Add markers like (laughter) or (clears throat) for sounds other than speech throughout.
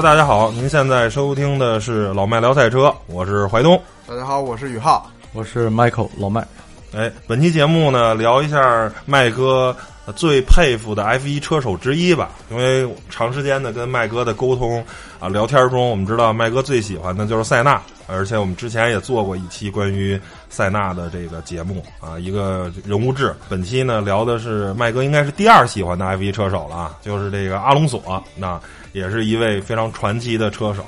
Hello，大家好，您现在收听的是老麦聊赛车，我是怀东。大家好，我是宇浩，我是 Michael 老麦。哎，本期节目呢，聊一下麦哥最佩服的 F 一车手之一吧。因为长时间的跟麦哥的沟通啊聊天中，我们知道麦哥最喜欢的就是塞纳，而且我们之前也做过一期关于塞纳的这个节目啊，一个人物志。本期呢聊的是麦哥应该是第二喜欢的 F 一车手了，就是这个阿隆索，那也是一位非常传奇的车手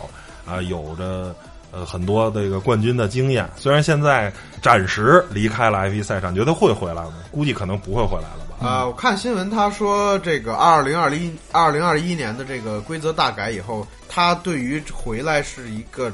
啊，有着。呃，很多这个冠军的经验，虽然现在暂时离开了 F 一赛场，觉得会回来吗？估计可能不会回来了。啊，我看新闻他说，这个二零二零二零二一年的这个规则大改以后，他对于回来是一个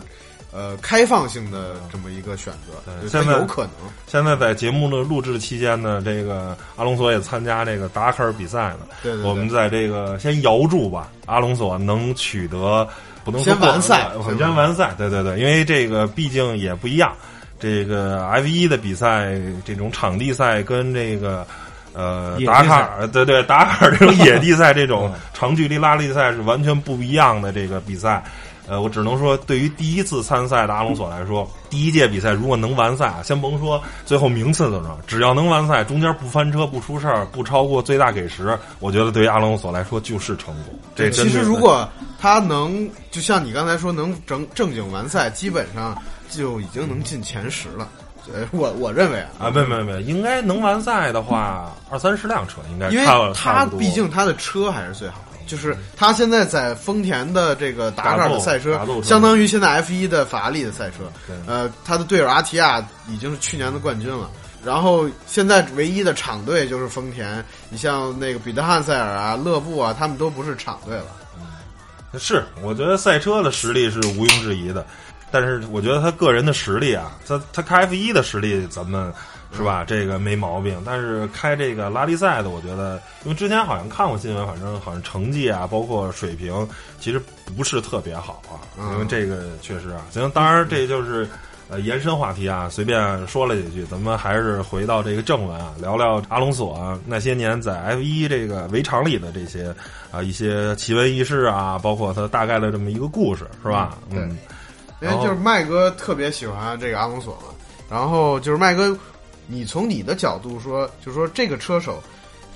呃开放性的这么一个选择，现在有可能。现在在节目的录制期间呢，这个阿隆索也参加这个达喀尔比赛了。对对。我们在这个先摇住吧，阿隆索能取得。不能先完赛，先完赛，对对对，因为这个毕竟也不一样。这个 F 一的比赛，这种场地赛跟这个呃达喀尔，对对，达喀尔这种 (laughs) 野地赛，这种长距离拉力赛是完全不一样的这个比赛。呃，我只能说，对于第一次参赛的阿隆索来说，第一届比赛如果能完赛啊，先甭说最后名次怎么着，只要能完赛，中间不翻车、不出事儿、不超过最大给时，我觉得对于阿隆索来说就是成功。这其实如果他能，就像你刚才说，能正正经完赛，基本上就已经能进前十了。(laughs) 呃，我我认为啊，啊，没没没，应该能完赛的话，二三十辆车应该，因为他毕竟他的车还是最好的。就是他现在在丰田的这个达喀尔的赛车，相当于现在 F 一的法拉利的赛车。呃，他的队友阿提亚已经是去年的冠军了。然后现在唯一的厂队就是丰田。你像那个彼得汉塞尔啊、勒布啊，他们都不是厂队了。是，我觉得赛车的实力是毋庸置疑的，但是我觉得他个人的实力啊，他他开 F 一的实力，咱们。是吧？这个没毛病，但是开这个拉力赛的，我觉得，因为之前好像看过新闻，反正好像成绩啊，包括水平，其实不是特别好啊。因为这个确实啊，行，当然这就是呃延伸话题啊，随便说了几句，咱们还是回到这个正文啊，聊聊阿隆索那些年在 F 一这个围场里的这些啊一些奇闻异事啊，包括他大概的这么一个故事，是吧？嗯，因为就是麦哥特别喜欢这个阿隆索嘛，然后就是麦哥。你从你的角度说，就是说这个车手，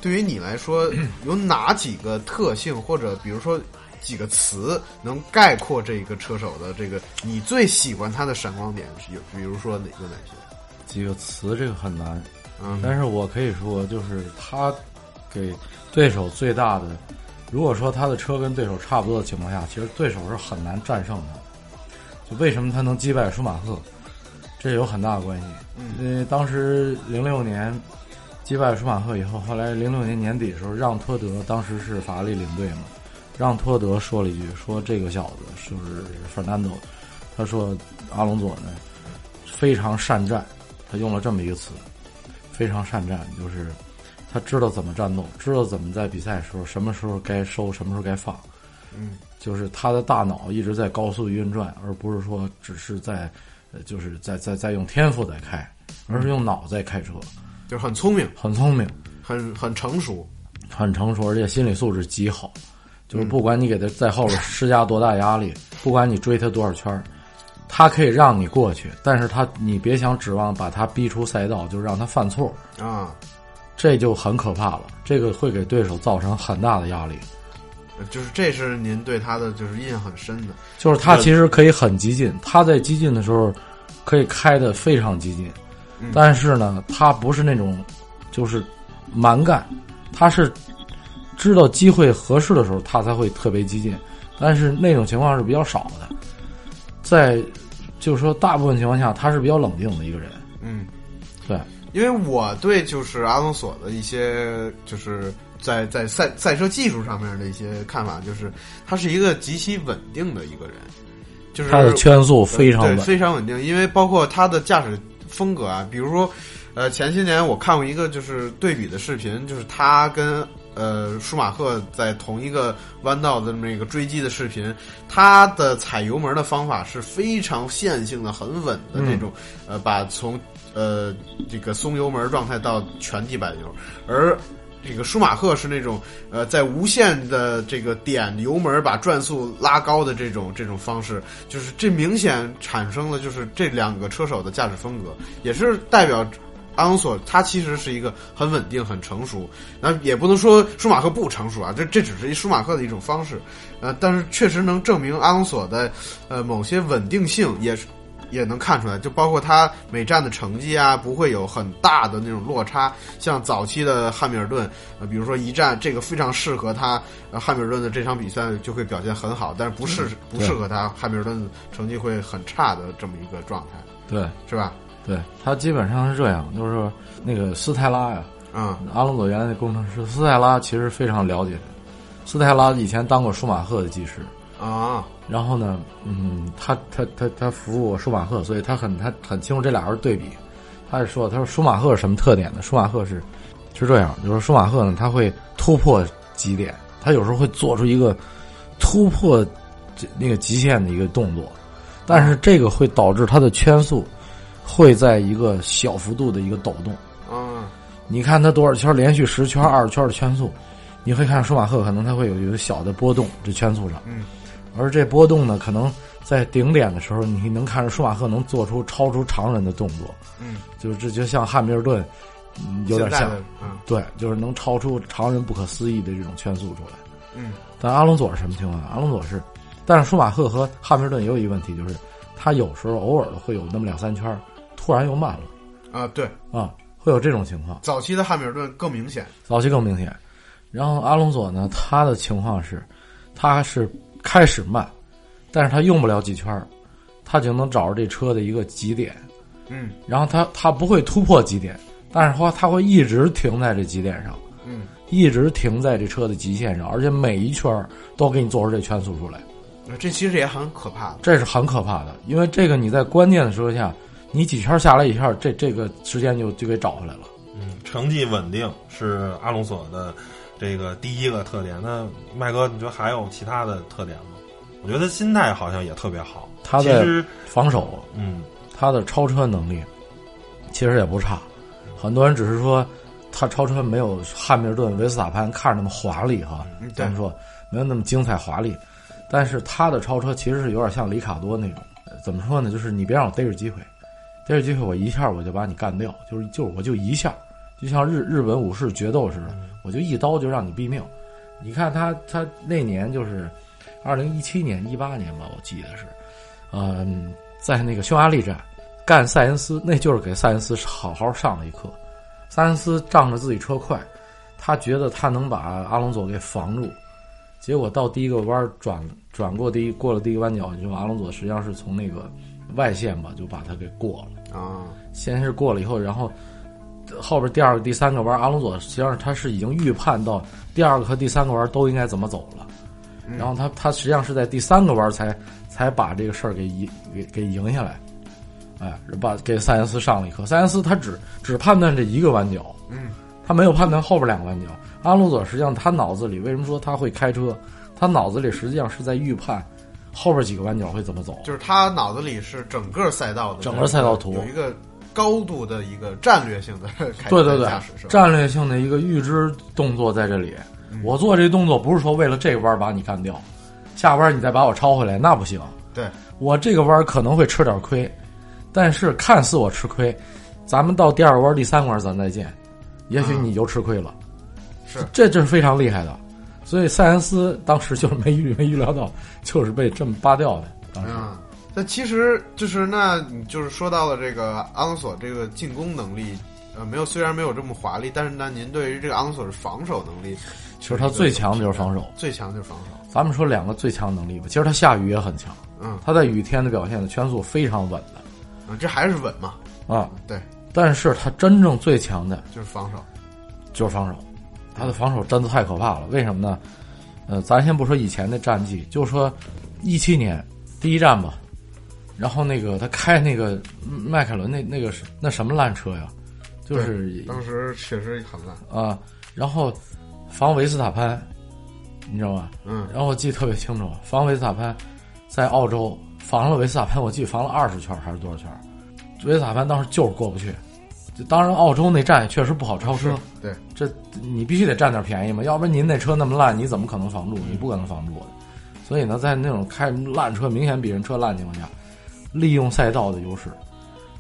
对于你来说 (clears throat) 有哪几个特性，或者比如说几个词能概括这一个车手的这个你最喜欢他的闪光点是有，比如说哪个哪些？几个词这个很难，嗯，但是我可以说，就是他给对手最大的，如果说他的车跟对手差不多的情况下，其实对手是很难战胜他。就为什么他能击败舒马赫？这有很大的关系，因为当时零六年击败舒马赫以后，后来零六年年底的时候，让托德当时是法拉利领队嘛，让托德说了一句，说这个小子就是费南多，他说阿隆佐呢非常善战，他用了这么一个词，非常善战，就是他知道怎么战斗，知道怎么在比赛的时候什么时候该收，什么时候该放，嗯，就是他的大脑一直在高速运转，而不是说只是在。就是在在在用天赋在开，而是用脑在开车，就是很聪明，很聪明，很很成熟，很成熟，而且心理素质极好。就是不管你给他在后边施加多大压力，不管你追他多少圈他可以让你过去，但是他你别想指望把他逼出赛道，就让他犯错啊，这就很可怕了。这个会给对手造成很大的压力。就是这是您对他的就是印象很深的，就是他其实可以很激进，他在激进的时候可以开的非常激进，但是呢，他不是那种就是蛮干，他是知道机会合适的时候他才会特别激进，但是那种情况是比较少的，在就是说大部分情况下他是比较冷静的一个人，嗯，对，因为我对就是阿隆索的一些就是。在在赛赛车技术上面的一些看法，就是他是一个极其稳定的一个人，就是他的圈速非常稳，非常稳定。因为包括他的驾驶风格啊，比如说，呃，前些年我看过一个就是对比的视频，就是他跟呃舒马赫在同一个弯道的那个追击的视频，他的踩油门的方法是非常线性的、很稳的那种，呃，把从呃这个松油门状态到全地板油，而。这个舒马赫是那种呃，在无限的这个点油门把转速拉高的这种这种方式，就是这明显产生了就是这两个车手的驾驶风格，也是代表阿隆索他其实是一个很稳定、很成熟。那也不能说舒马赫不成熟啊，这这只是一舒马赫的一种方式，呃，但是确实能证明阿隆索的呃某些稳定性也是。也能看出来，就包括他每站的成绩啊，不会有很大的那种落差。像早期的汉密尔顿，呃，比如说一战这个非常适合他，呃，汉密尔顿的这场比赛就会表现很好，但是不适不适合他，汉密尔顿成绩会很差的这么一个状态。对，是吧？对他基本上是这样，就是那个斯泰拉呀，嗯，阿隆索原来的工程师斯泰拉其实非常了解，斯泰拉以前当过舒马赫的技师。啊，然后呢，嗯，他他他他服务舒马赫，所以他很他很清楚这俩人对比。他是说，他说舒马赫是什么特点呢？舒马赫是是这样，就是舒马赫呢，他会突破极点，他有时候会做出一个突破这那个极限的一个动作，但是这个会导致他的圈速会在一个小幅度的一个抖动。啊，你看他多少圈连续十圈、二十圈的圈速，你会看舒马赫可能他会有一个小的波动，这圈速上。嗯。而这波动呢，可能在顶点的时候，你能看着舒马赫能做出超出常人的动作。嗯，就是这就像汉密尔顿，有点像。嗯，对，就是能超出常人不可思议的这种圈速出来。嗯，但阿隆索是什么情况？阿隆索是，但是舒马赫和汉密尔顿也有一个问题，就是他有时候偶尔的会有那么两三圈，突然又慢了。啊，对，啊，会有这种情况。早期的汉密尔顿更明显。早期更明显。然后阿隆索呢，他的情况是，他是。开始慢，但是他用不了几圈他就能找着这车的一个极点，嗯，然后他他不会突破极点，但是话他会一直停在这极点上，嗯，一直停在这车的极限上，而且每一圈都给你做出这圈速出来，这其实也很可怕，这是很可怕的，因为这个你在关键的时候下，你几圈下来一下，这这个时间就就给找回来了，嗯，成绩稳定是阿隆索的。这个第一个特点，那麦哥，你觉得还有其他的特点吗？我觉得心态好像也特别好。他的防守，嗯，他的超车能力其实也不差。很多人只是说他超车没有汉密尔顿、维斯塔潘看着那么华丽哈，咱们说没有那么精彩华丽。但是他的超车其实是有点像里卡多那种，怎么说呢？就是你别让我逮着机会，逮着机会我一下我就把你干掉，就是就我就一下。就像日日本武士决斗似的，我就一刀就让你毙命。你看他他那年就是二零一七年一八年吧，我记得是，嗯，在那个匈牙利站干塞恩斯，那就是给塞恩斯好好上了一课。塞恩斯仗着自己车快，他觉得他能把阿隆索给防住，结果到第一个弯转转过第一过了第一个弯角，就阿隆索实际上是从那个外线吧就把他给过了啊。先是过了以后，然后。后边第二个、第三个弯，阿隆索实际上他是已经预判到第二个和第三个弯都应该怎么走了，然后他他实际上是在第三个弯才才把这个事儿给赢给给赢下来，哎，把给塞恩斯上了一课。塞恩斯他只只判断这一个弯角，嗯，他没有判断后边两个弯角。阿隆索实际上他脑子里为什么说他会开车？他脑子里实际上是在预判后边几个弯角会怎么走，就是他脑子里是整个赛道的整个赛道图有一个。高度的一个战略性的 (laughs) 对对对战略性的一个预知动作在这里。我做这动作不是说为了这个弯把你干掉，下弯你再把我超回来那不行。对我这个弯可能会吃点亏，但是看似我吃亏，咱们到第二弯、第三弯咱再见，也许你就吃亏了。是，这这是非常厉害的。所以塞恩斯当时就是没预没预料到，就是被这么扒掉的。当时。那其实就是，那你就是说到了这个阿隆索这个进攻能力，呃，没有虽然没有这么华丽，但是呢，您对于这个阿隆索的防守能力，其实他最强的就是防守，最强就是防守。咱们说两个最强能力吧，其实他下雨也很强，嗯，他在雨天的表现的圈速非常稳的，啊，这还是稳嘛，啊，对，但是他真正最强的就是防守，就是防守，他的防守真的太可怕了。为什么呢？呃，咱先不说以前的战绩，就说一七年第一站吧。然后那个他开那个迈凯伦那那个是那什么烂车呀？就是当时确实很烂啊。然后防维斯塔潘，你知道吧？嗯。然后我记得特别清楚，防维斯塔潘在澳洲防了维斯塔潘，我记得防了二十圈还是多少圈？维斯塔潘当时就是过不去，就当然，澳洲那站确实不好超车。对，这你必须得占点便宜嘛，要不然您那车那么烂，你怎么可能防住？你不可能防住的。所以呢，在那种开烂车明显比人车烂情况下，利用赛道的优势，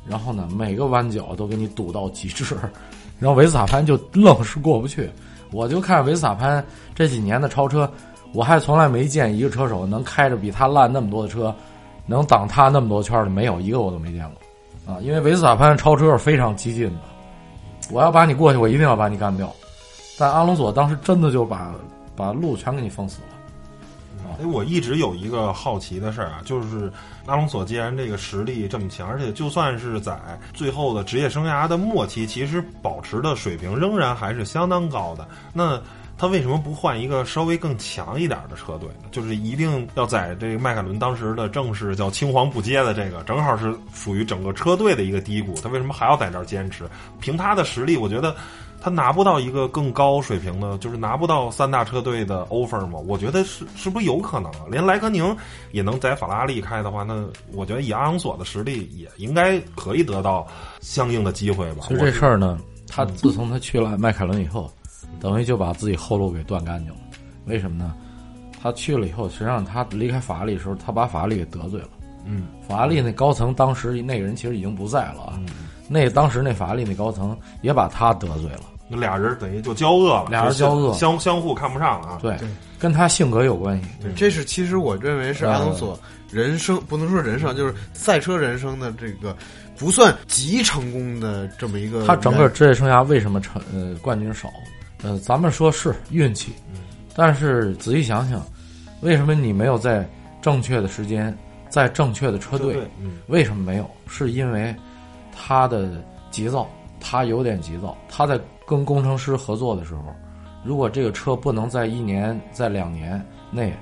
然后呢，每个弯角都给你堵到极致，(laughs) 然后维斯塔潘就愣是过不去。我就看维斯塔潘这几年的超车，我还从来没见一个车手能开着比他烂那么多的车，能挡他那么多圈的，没有一个我都没见过。啊，因为维斯塔潘超车是非常激进的，我要把你过去，我一定要把你干掉。但阿隆索当时真的就把把路全给你封死了。哎，我一直有一个好奇的事儿啊，就是阿隆索既然这个实力这么强，而且就算是在最后的职业生涯的末期，其实保持的水平仍然还是相当高的。那他为什么不换一个稍微更强一点的车队呢？就是一定要在这个迈凯伦当时的正是叫青黄不接的这个，正好是属于整个车队的一个低谷。他为什么还要在这儿坚持？凭他的实力，我觉得他拿不到一个更高水平的，就是拿不到三大车队的 offer 吗？我觉得是是不是有可能啊？连莱科宁也能在法拉利开的话，那我觉得以阿隆索的实力，也应该可以得到相应的机会吧。其实这事儿呢，他自从他去了迈凯伦以后。等于就把自己后路给断干净了，为什么呢？他去了以后，实际上他离开法拉利的时候，他把法拉利给得罪了。嗯，法拉利那高层当时那个人其实已经不在了啊。那当时那法拉利那高层也把他得罪了。那俩人等于就交恶了，俩人交恶，相相互看不上了啊。对，跟他性格有关系。对，这是其实我认为是阿隆索人生不能说人生，就是赛车人生的这个不算极成功的这么一个。他整个职业生涯为什么成呃冠军少？呃，咱们说是运气，但是仔细想想，为什么你没有在正确的时间，在正确的车队？为什么没有？是因为他的急躁，他有点急躁。他在跟工程师合作的时候，如果这个车不能在一年、在两年内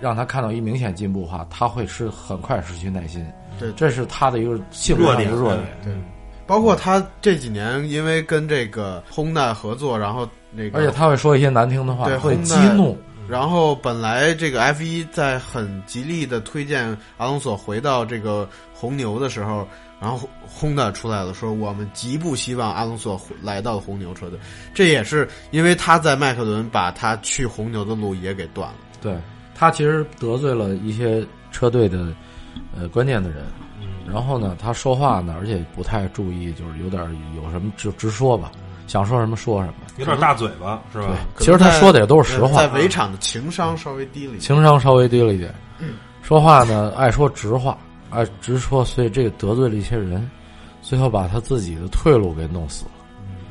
让他看到一明显进步的话，他会是很快失去耐心。对，这是他的一个性格的弱点。对，包括他这几年因为跟这个 Honda 合作，然后那个。而且他会说一些难听的话，对会激怒。然后本来这个 F 一在很极力的推荐阿隆索回到这个红牛的时候，然后轰的出来了，说我们极不希望阿隆索来到红牛车队。这也是因为他在迈克伦把他去红牛的路也给断了。对他其实得罪了一些车队的呃关键的人，然后呢，他说话呢，而且不太注意，就是有点有什么就直说吧。想说什么说什么，有点大嘴巴是吧？其实他说的也都是实话。在围场的情商稍微低了一点，情商稍微低了一点。说话呢爱说直话，爱直说，所以这个得罪了一些人，最后把他自己的退路给弄死了。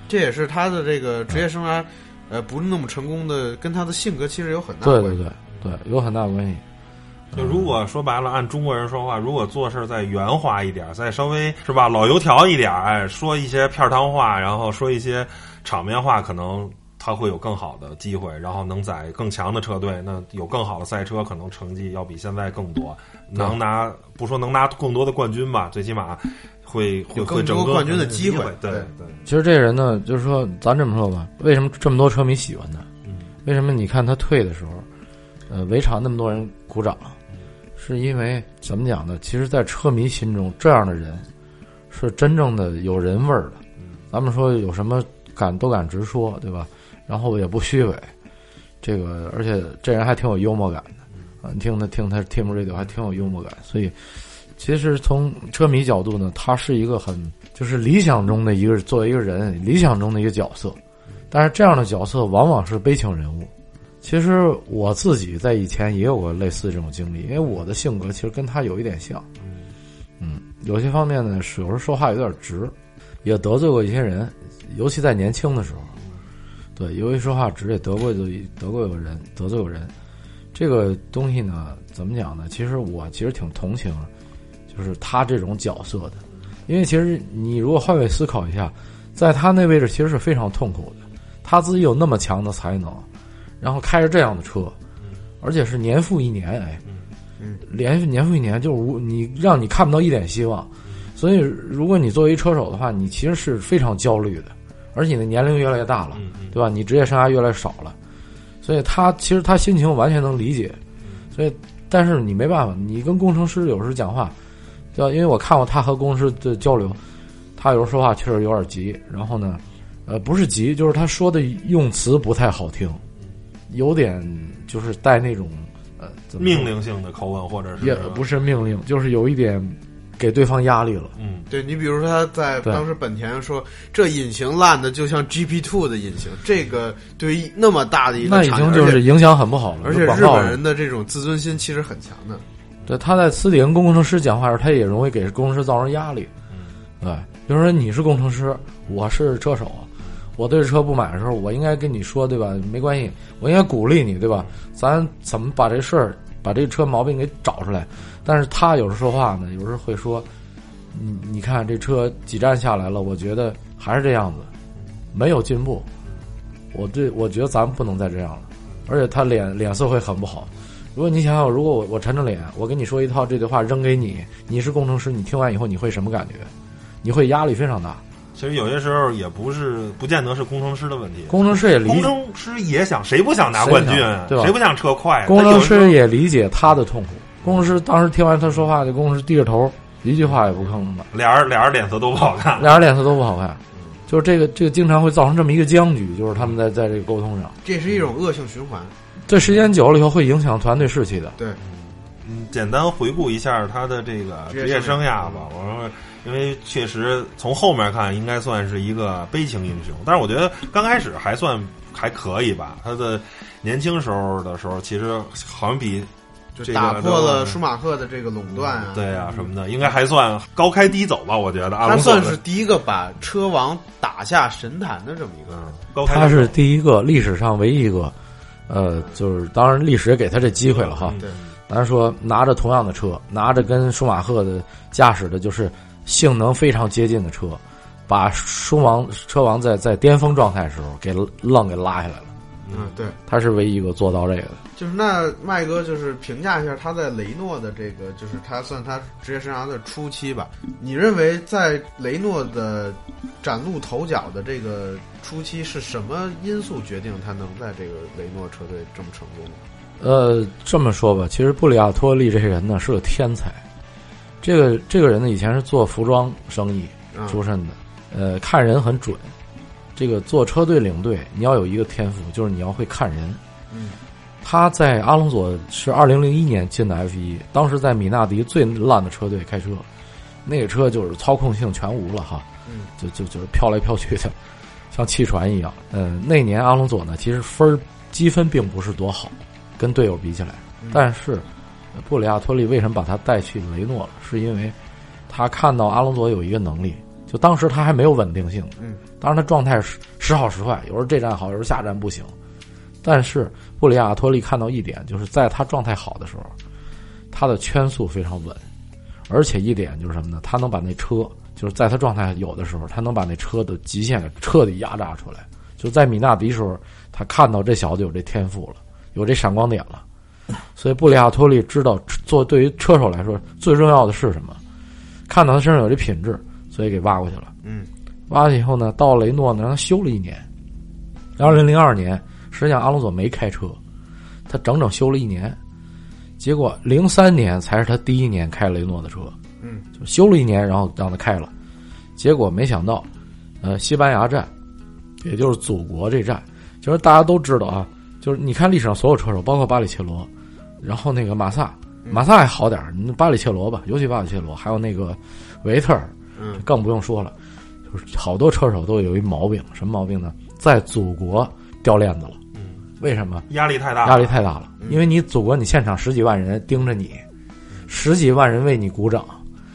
这也是他的这个职业生涯，呃，不是那么成功的，跟他的性格其实有很大对对对对，有很大关系。就如果说白了，按中国人说话，如果做事再圆滑一点，再稍微是吧老油条一点，哎，说一些片汤话，然后说一些场面话，可能他会有更好的机会，然后能在更强的车队，那有更好的赛车，可能成绩要比现在更多，能拿不说能拿更多的冠军吧，最起码会会会整个冠军的机会。对对，其实这人呢，就是说咱这么说吧，为什么这么多车迷喜欢他？为什么你看他退的时候，呃，围场那么多人鼓掌？是因为怎么讲呢？其实，在车迷心中，这样的人是真正的有人味儿的。咱们说有什么敢都敢直说，对吧？然后也不虚伪，这个而且这人还挺有幽默感的。啊！你听他听他 Team Radio 还挺有幽默感，所以其实从车迷角度呢，他是一个很就是理想中的一个作为一个人理想中的一个角色，但是这样的角色往往是悲情人物。其实我自己在以前也有过类似这种经历，因为我的性格其实跟他有一点像，嗯，有些方面呢，有时候说话有点直，也得罪过一些人，尤其在年轻的时候，对，由于说话直，也得过就得过有人得罪有人，这个东西呢，怎么讲呢？其实我其实挺同情，就是他这种角色的，因为其实你如果换位思考一下，在他那位置其实是非常痛苦的，他自己有那么强的才能。然后开着这样的车，而且是年复一年，哎，连续年复一年，就是你让你看不到一点希望。所以，如果你作为车手的话，你其实是非常焦虑的，而且你的年龄越来越大了，对吧？你职业生涯越来越少了，所以他其实他心情完全能理解。所以，但是你没办法，你跟工程师有时候讲话，对吧？因为我看过他和工程师的交流，他有时候说话确实有点急，然后呢，呃，不是急，就是他说的用词不太好听，有点就是带那种呃命令性的口吻，或者是也不是命令，就是有一点给对方压力了。嗯，对你比如说他在当时本田说这引擎烂的就像 GP Two 的引擎，这个对于那么大的一个那已经就是影响很不好了。而且日本人的这种自尊心其实很强的。对，他在私底下跟工程师讲话时，他也容易给工程师造成压力。对，比如说你是工程师，我是车手，我对车不满的时候，我应该跟你说，对吧？没关系，我应该鼓励你，对吧？咱怎么把这事儿、把这车毛病给找出来？但是他有时说话呢，有时候会说：“你你看这车几站下来了，我觉得还是这样子，没有进步。我对我觉得咱们不能再这样了。”而且他脸脸色会很不好。如果你想想，如果我我沉着脸，我跟你说一套这句话扔给你，你是工程师，你听完以后你会什么感觉？你会压力非常大。其实有些时候也不是，不见得是工程师的问题。工程师也理工程师也想，谁不想拿冠军？对吧？谁不想车快？工程师也理解他的痛苦。工程师当时听完他说话，这工程师低着头，一句话也不吭的。俩人俩人脸色都不好看，俩人脸色都不好看。就是这个这个经常会造成这么一个僵局，就是他们在在这个沟通上。这是一种恶性循环。这时间久了以后会影响团队士气的。对，嗯，简单回顾一下他的这个职业生涯吧。我说。因为确实从后面看应该算是一个悲情英雄，但是我觉得刚开始还算还可以吧。他的年轻时候的时候，其实好像比就打破了舒马赫的这个垄断啊，对啊什么的，应该还算高开低走吧。我觉得他算是第一个把车王打下神坛的这么一个。高他是第一个历史上唯一一个，呃，就是当然历史也给他这机会了哈。对咱说拿着同样的车，拿着跟舒马赫的驾驶的，就是。性能非常接近的车，把舒王车王在在巅峰状态时候给愣给拉下来了。嗯，对，他是唯一一个做到这个的。就是那麦哥，就是评价一下他在雷诺的这个，就是他算他职业生涯的初期吧。你认为在雷诺的崭露头角的这个初期，是什么因素决定他能在这个雷诺车队这么成功？呃，这么说吧，其实布里亚托利这些人呢是个天才。这个这个人呢，以前是做服装生意出身的，呃，看人很准。这个做车队领队，你要有一个天赋，就是你要会看人。嗯，他在阿隆索是二零零一年进的 F 一，当时在米纳迪最烂的车队开车，那个车就是操控性全无了哈，嗯就就就是飘来飘去的，(laughs) 像汽船一样。嗯，那年阿隆索呢，其实分儿积分并不是多好，跟队友比起来，但是。布里亚托利为什么把他带去雷诺了？是因为他看到阿隆索有一个能力，就当时他还没有稳定性。嗯，当然他状态时时好时坏，有时候这站好，有时候下站不行。但是布里亚托利看到一点，就是在他状态好的时候，他的圈速非常稳，而且一点就是什么呢？他能把那车，就是在他状态有的时候，他能把那车的极限给彻底压榨出来。就在米纳迪时候，他看到这小子有这天赋了，有这闪光点了。所以布里亚托利知道做对于车手来说最重要的是什么，看到他身上有这品质，所以给挖过去了。嗯，挖去以后呢，到雷诺呢让他修了一年。二零零二年，实际上阿隆索没开车，他整整修了一年。结果零三年才是他第一年开雷诺的车。嗯，就修了一年，然后让他开了。结果没想到，呃，西班牙站，也就是祖国这站，就是大家都知道啊。就是你看历史上所有车手，包括巴里切罗，然后那个马萨，马萨还好点儿，巴里切罗吧，尤其巴里切罗，还有那个维特尔，嗯，更不用说了。就是好多车手都有一毛病，什么毛病呢？在祖国掉链子了。嗯，为什么？压力太大，压力太大了。因为你祖国，你现场十几万人盯着你，十几万人为你鼓掌，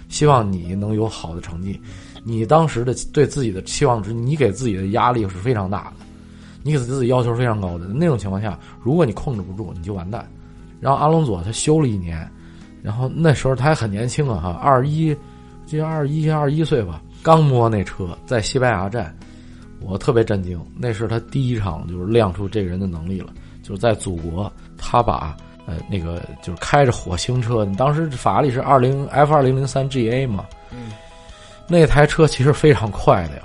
希望你能有好的成绩。你当时的对自己的期望值，你给自己的压力是非常大的。你给自己要求非常高的那种情况下，如果你控制不住，你就完蛋。然后阿隆佐他修了一年，然后那时候他还很年轻啊，哈，二一，就二十一、二十一岁吧，刚摸那车在西班牙站，我特别震惊，那是他第一场就是亮出这个人的能力了，就是在祖国，他把呃那个就是开着火星车，你当时法拉利是二零 F 二零零三 GA 嘛，嗯，那台车其实非常快的呀。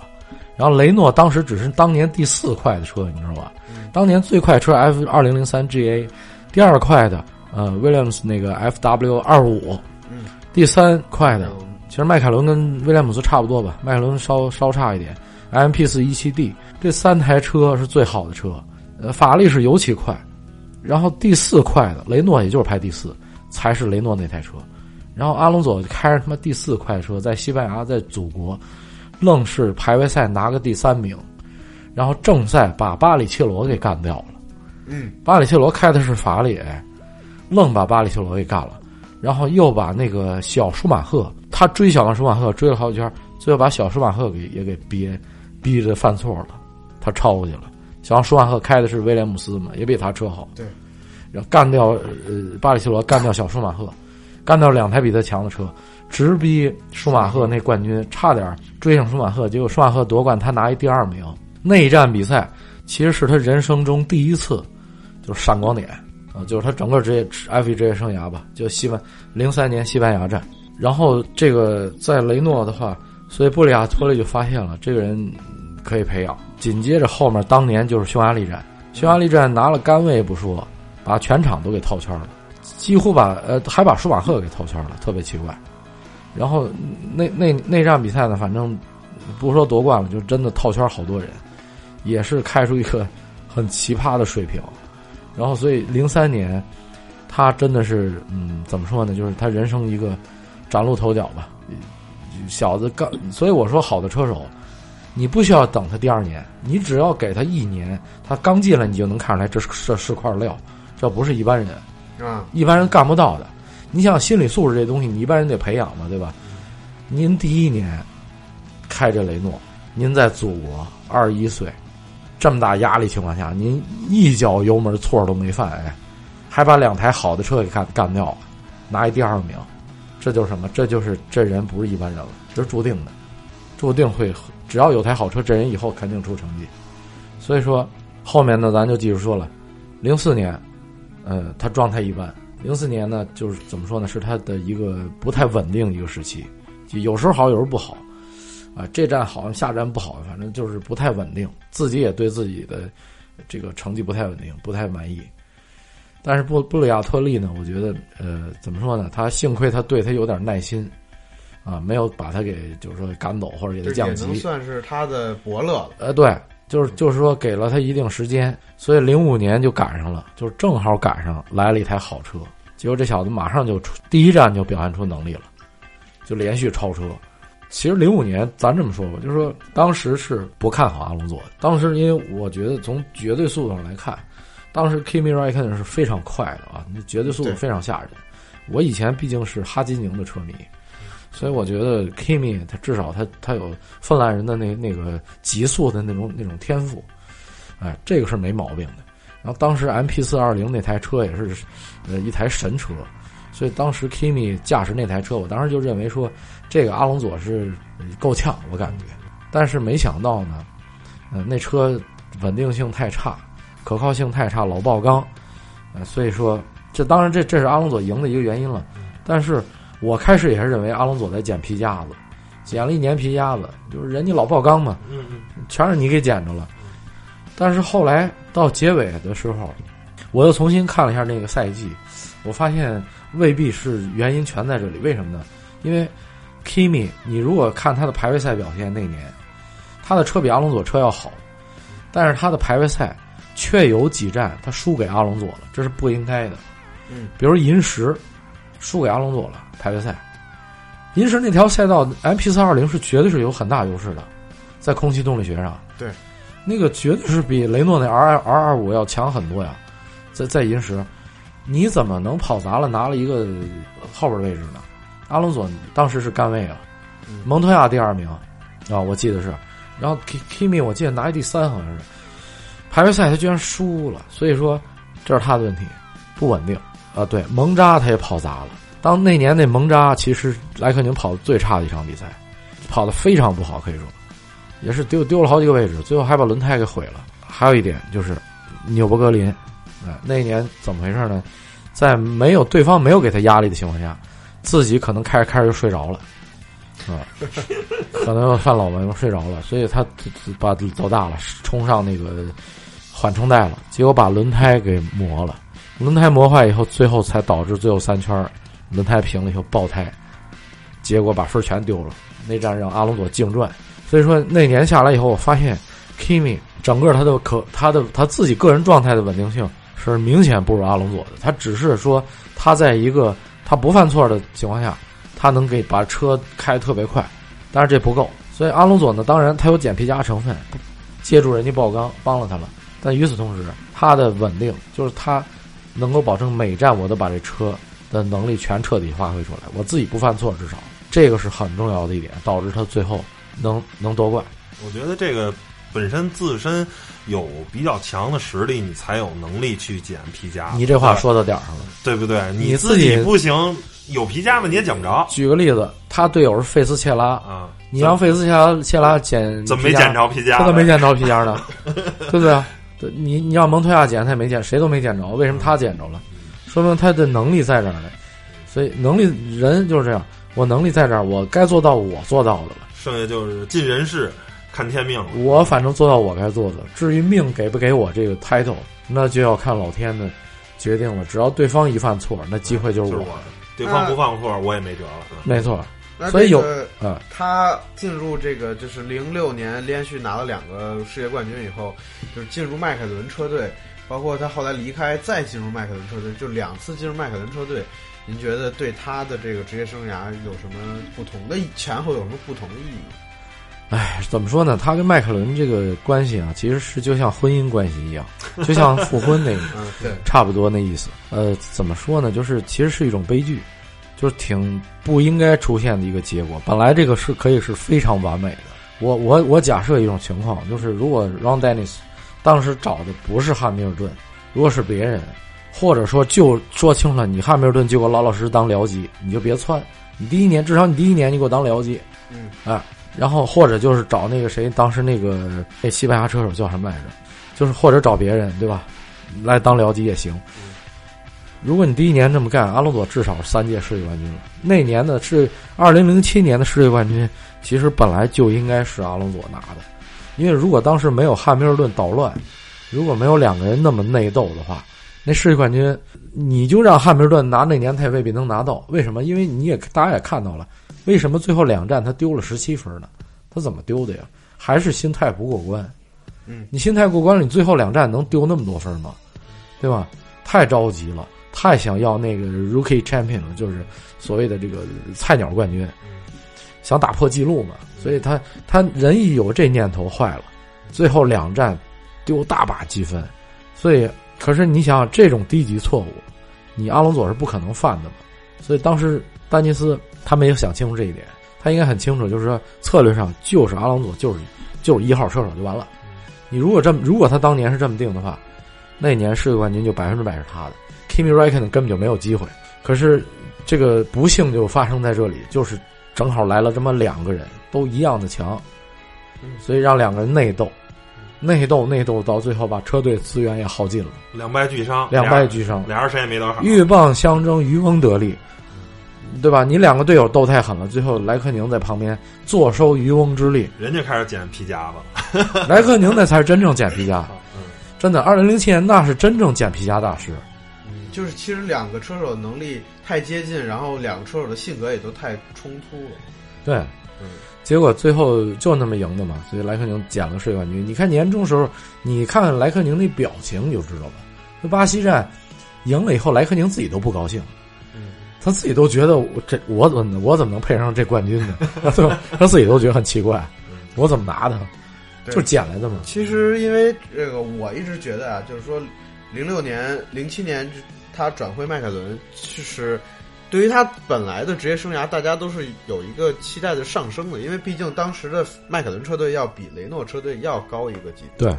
然后雷诺当时只是当年第四快的车，你知道吧？当年最快车 F 二零零三 GA，第二快的呃 Williams 那个 FW 二五，第三快的其实迈凯伦跟威廉姆斯差不多吧，迈凯伦稍稍差一点。M P 四一七 D 这三台车是最好的车，呃，法拉利是尤其快，然后第四快的雷诺也就是排第四，才是雷诺那台车。然后阿隆索开着他妈第四快车，在西班牙，在祖国，愣是排位赛拿个第三名，然后正赛把巴里切罗给干掉了。嗯，巴里切罗开的是法拉利，愣把巴里切罗给干了，然后又把那个小舒马赫，他追小舒马赫追了好几圈，最后把小舒马赫给也给憋。逼着犯错了，他超过去了。小舒马赫开的是威廉姆斯嘛，也比他车好。对，然后干掉呃巴里切罗，干掉小舒马赫，干掉两台比他强的车，直逼舒马赫那冠军，差点追上舒马赫。结果舒马赫夺冠，他拿一第二名。内战比赛其实是他人生中第一次，就是闪光点啊，就是他整个职业 F1 职业生涯吧，就西班零三年西班牙站。然后这个在雷诺的话，所以布里亚托利就发现了这个人。可以培养。紧接着后面当年就是匈牙利站，匈牙利站拿了杆位不说，把全场都给套圈了，几乎把呃还把舒马赫给套圈了，特别奇怪。然后内内内战比赛呢，反正不说夺冠了，就真的套圈好多人，也是开出一个很奇葩的水平。然后所以零三年，他真的是嗯怎么说呢？就是他人生一个崭露头角吧。小子刚，所以我说好的车手。你不需要等他第二年，你只要给他一年，他刚进来你就能看出来这是这是块料，这不是一般人，啊，一般人干不到的。你想心理素质这东西，你一般人得培养嘛，对吧？您第一年开着雷诺，您在祖国二十一岁，这么大压力情况下，您一脚油门错都没犯，哎，还把两台好的车给干干掉了，拿一第二名，这就是什么？这就是这人不是一般人了，这是注定的，注定会。只要有台好车，这人以后肯定出成绩。所以说，后面呢，咱就继续说了。零四年，呃，他状态一般。零四年呢，就是怎么说呢？是他的一个不太稳定一个时期，有时候好，有时候不好。啊，这站好，下站不好，反正就是不太稳定。自己也对自己的这个成绩不太稳定，不太满意。但是布布里亚特利呢，我觉得，呃，怎么说呢？他幸亏他对他有点耐心。啊，没有把他给，就是说赶走或者给他降级，能算是他的伯乐了。呃，对，就是就是说给了他一定时间，所以零五年就赶上了，就是正好赶上来了一台好车，结果这小子马上就出第一站就表现出能力了，就连续超车。其实零五年咱这么说吧，就是说当时是不看好阿隆索的，当时因为我觉得从绝对速度上来看，当时 Kimi Raikkonen 是非常快的啊，那绝对速度非常吓人。我以前毕竟是哈基宁的车迷。所以我觉得 Kimi 他至少他他有芬兰人的那那个极速的那种那种天赋，哎，这个是没毛病的。然后当时 MP 四二零那台车也是呃一台神车，所以当时 Kimi 驾驶那台车，我当时就认为说这个阿隆佐是够呛，我感觉。但是没想到呢，呃，那车稳定性太差，可靠性太差，老爆缸，呃，所以说这当然这这是阿隆佐赢的一个原因了，但是。我开始也是认为阿隆索在捡皮夹子，捡了一年皮夹子，就是人家老爆缸嘛，嗯嗯，全是你给捡着了。但是后来到结尾的时候，我又重新看了一下那个赛季，我发现未必是原因全在这里。为什么呢？因为 Kimi，你如果看他的排位赛表现那年，他的车比阿隆索车要好，但是他的排位赛却有几站他输给阿隆佐了，这是不应该的。嗯，比如银石。输给阿隆佐了，排位赛，银石那条赛道 M P 四二零是绝对是有很大优势的，在空气动力学上，对，那个绝对是比雷诺那 R R 二五要强很多呀，在在银石，你怎么能跑砸了拿了一个后边位置呢？阿隆索当时是干位啊，蒙托亚第二名啊，我记得是，然后 Kimi 我记得拿一第三好像是，排位赛他居然输了，所以说这是他的问题，不稳定。啊，对，蒙扎他也跑砸了。当那年那蒙扎其实莱克宁跑的最差的一场比赛，跑的非常不好，可以说，也是丢丢了好几个位置，最后还把轮胎给毁了。还有一点就是纽博格林，啊，那年怎么回事呢？在没有对方没有给他压力的情况下，自己可能开着开着就睡着了，啊，(laughs) 可能犯老毛病睡着了，所以他把走大了，冲上那个缓冲带了，结果把轮胎给磨了。轮胎磨坏以后，最后才导致最后三圈轮胎平了以后爆胎，结果把分全丢了。那站让阿隆索净赚。所以说那年下来以后，我发现 Kimi 整个他的可他的他自己个人状态的稳定性是明显不如阿隆索的。他只是说他在一个他不犯错的情况下，他能给把车开特别快，但是这不够。所以阿隆索呢，当然他有捡皮夹成分，借助人家爆缸帮了他了。但与此同时，他的稳定就是他能够保证每站我都把这车的能力全彻底发挥出来，我自己不犯错，至少这个是很重要的一点，导致他最后。能能夺冠，我觉得这个本身自身有比较强的实力，你才有能力去捡皮夹。你这话说到点儿上了，对不对？你自己不行，有皮夹子你也捡不着。举个例子，他队友是费斯切拉啊，你让费斯切拉切拉捡，怎么没捡着皮夹？他都没捡着皮夹呢，(laughs) 对不对？你你让蒙托亚捡，他也没捡，谁都没捡着，为什么他捡着了？说明他的能力在这儿呢。所以能力人就是这样，我能力在这儿，我该做到我做到的了。剩下就是尽人事，看天命。我反正做到我该做的，至于命给不给我这个 title，那就要看老天的决定了。只要对方一犯错，那机会就是我的。对方不犯错，我也没辙了。没错，所以有啊，他进入这个就是零六年连续拿了两个世界冠军以后，就是进入迈凯伦车队，包括他后来离开再进入迈凯伦车队，就两次进入迈凯伦车队。您觉得对他的这个职业生涯有什么不同的前后有什么不同的意义？哎，怎么说呢？他跟迈凯伦这个关系啊，其实是就像婚姻关系一样，就像 (laughs) 复婚那个，对，差不多那意思。呃，怎么说呢？就是其实是一种悲剧，就是挺不应该出现的一个结果。本来这个是可以是非常完美的。我我我假设一种情况，就是如果 Ron Dennis 当时找的不是汉密尔顿，如果是别人。或者说，就说清楚了，你汉密尔顿就给我老老实实当僚机，你就别窜。你第一年至少你第一年你给我当僚机，嗯，啊，然后或者就是找那个谁，当时那个那西班牙车手叫什么来着？就是或者找别人，对吧？来当僚机也行。如果你第一年这么干，阿隆索至少三届世界冠军了。那年的是二零零七年的世界冠军，其实本来就应该是阿隆索拿的，因为如果当时没有汉密尔顿捣乱，如果没有两个人那么内斗的话。那世界冠军，你就让汉密尔顿拿那年，他也未必能拿到。为什么？因为你也大家也看到了，为什么最后两站他丢了十七分呢？他怎么丢的呀？还是心态不过关。嗯，你心态过关了，你最后两站能丢那么多分吗？对吧？太着急了，太想要那个 Rookie Champion 了，就是所谓的这个菜鸟冠军，想打破记录嘛。所以他他人一有这念头坏了，最后两站丢大把积分，所以。可是你想这种低级错误，你阿隆索是不可能犯的嘛？所以当时丹尼斯他没有想清楚这一点，他应该很清楚，就是说策略上就是阿隆索就是就是一号车手就完了。你如果这么如果他当年是这么定的话，那年世界冠军就百分之百是他的，Kimi r a i k k o n 根本就没有机会。可是这个不幸就发生在这里，就是正好来了这么两个人都一样的强，所以让两个人内斗。内斗内斗到最后，把车队资源也耗尽了，两败俱伤，两败俱伤，俩人谁也没得好。鹬蚌相争，渔翁得利，对吧？你两个队友斗太狠了，最后莱克宁在旁边坐收渔翁之利，人家开始捡皮夹子，莱克宁那才是真正捡皮夹，(laughs) 真的，二零零七年那是真正捡皮夹大师。就是其实两个车手能力太接近，然后两个车手的性格也都太冲突了。对，嗯。结果最后就那么赢的嘛，所以莱克宁捡了世界冠军。你看年终时候，你看看莱克宁那表情你就知道了。那巴西站赢了以后，莱克宁自己都不高兴，他自己都觉得我这我怎么我怎么能配上这冠军呢？(laughs) 他自己都觉得很奇怪，我怎么拿的？就捡来的嘛。其实因为这个，我一直觉得啊，就是说，零六年、零七年他转会迈凯伦，其实。对于他本来的职业生涯，大家都是有一个期待的上升的，因为毕竟当时的迈凯伦车队要比雷诺车队要高一个级别。对，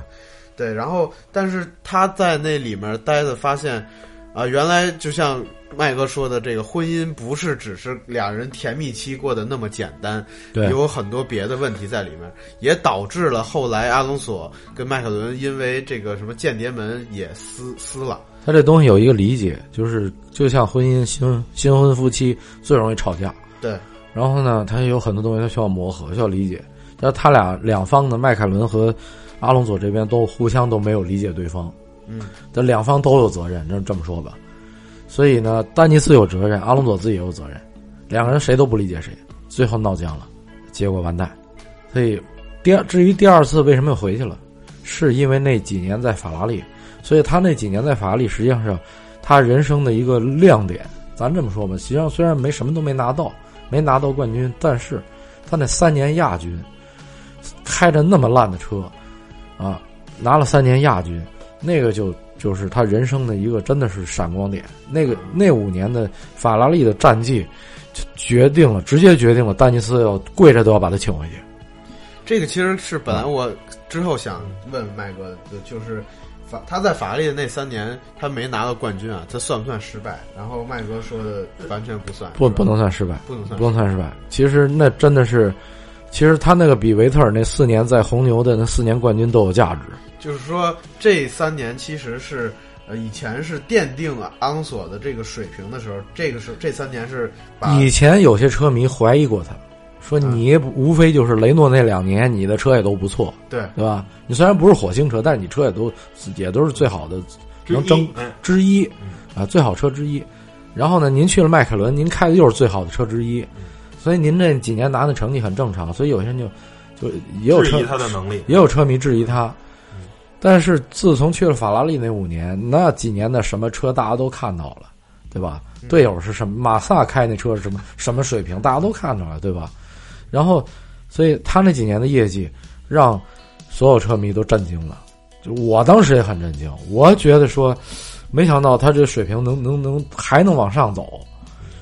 对。然后，但是他在那里面待的，发现啊，原来就像麦哥说的，这个婚姻不是只是两人甜蜜期过得那么简单，对，有很多别的问题在里面，也导致了后来阿隆索跟迈凯伦因为这个什么间谍门也撕撕了。他这东西有一个理解，就是就像婚姻新新婚夫妻最容易吵架。对，然后呢，他有很多东西他需要磨合，需要理解。但他俩两方的迈凯伦和阿隆索这边都互相都没有理解对方。嗯，这两方都有责任，就这么说吧。所以呢，丹尼斯有责任，阿隆索自己也有责任，两个人谁都不理解谁。最后闹僵了，结果完蛋。所以第二，至于第二次为什么又回去了，是因为那几年在法拉利，所以他那几年在法拉利实际上是他人生的一个亮点。咱这么说吧，实际上虽然没什么都没拿到，没拿到冠军，但是他那三年亚军，开着那么烂的车，啊，拿了三年亚军，那个就就是他人生的一个真的是闪光点。那个那五年的法拉利的战绩，决定了，直接决定了丹尼斯要跪着都要把他请回去。这个其实是本来我之后想问麦哥的，就是法他在法拉利的那三年，他没拿到冠军啊，这算不算失败？然后麦哥说的完全不算，不不能算失败，不能算不能算失败。其实那真的是，其实他那个比维特尔那四年在红牛的那四年冠军都有价值。就是说这三年其实是呃以前是奠定阿隆索的这个水平的时候，这个是这三年是以前有些车迷怀疑过他。说你无非就是雷诺那两年，你的车也都不错，对对吧？你虽然不是火星车，但是你车也都也都是最好的，能争之一啊，最好车之一。然后呢，您去了迈凯伦，您开的又是最好的车之一，所以您这几年拿的成绩很正常。所以有些人就就也有质疑他的能力，也有车迷质疑他。但是自从去了法拉利那五年，那几年的什么车大家都看到了，对吧？队友是什么？马萨开那车是什么什么水平？大家都看到了，对吧？然后，所以他那几年的业绩让所有车迷都震惊了。就我当时也很震惊，我觉得说，没想到他这水平能能能还能往上走，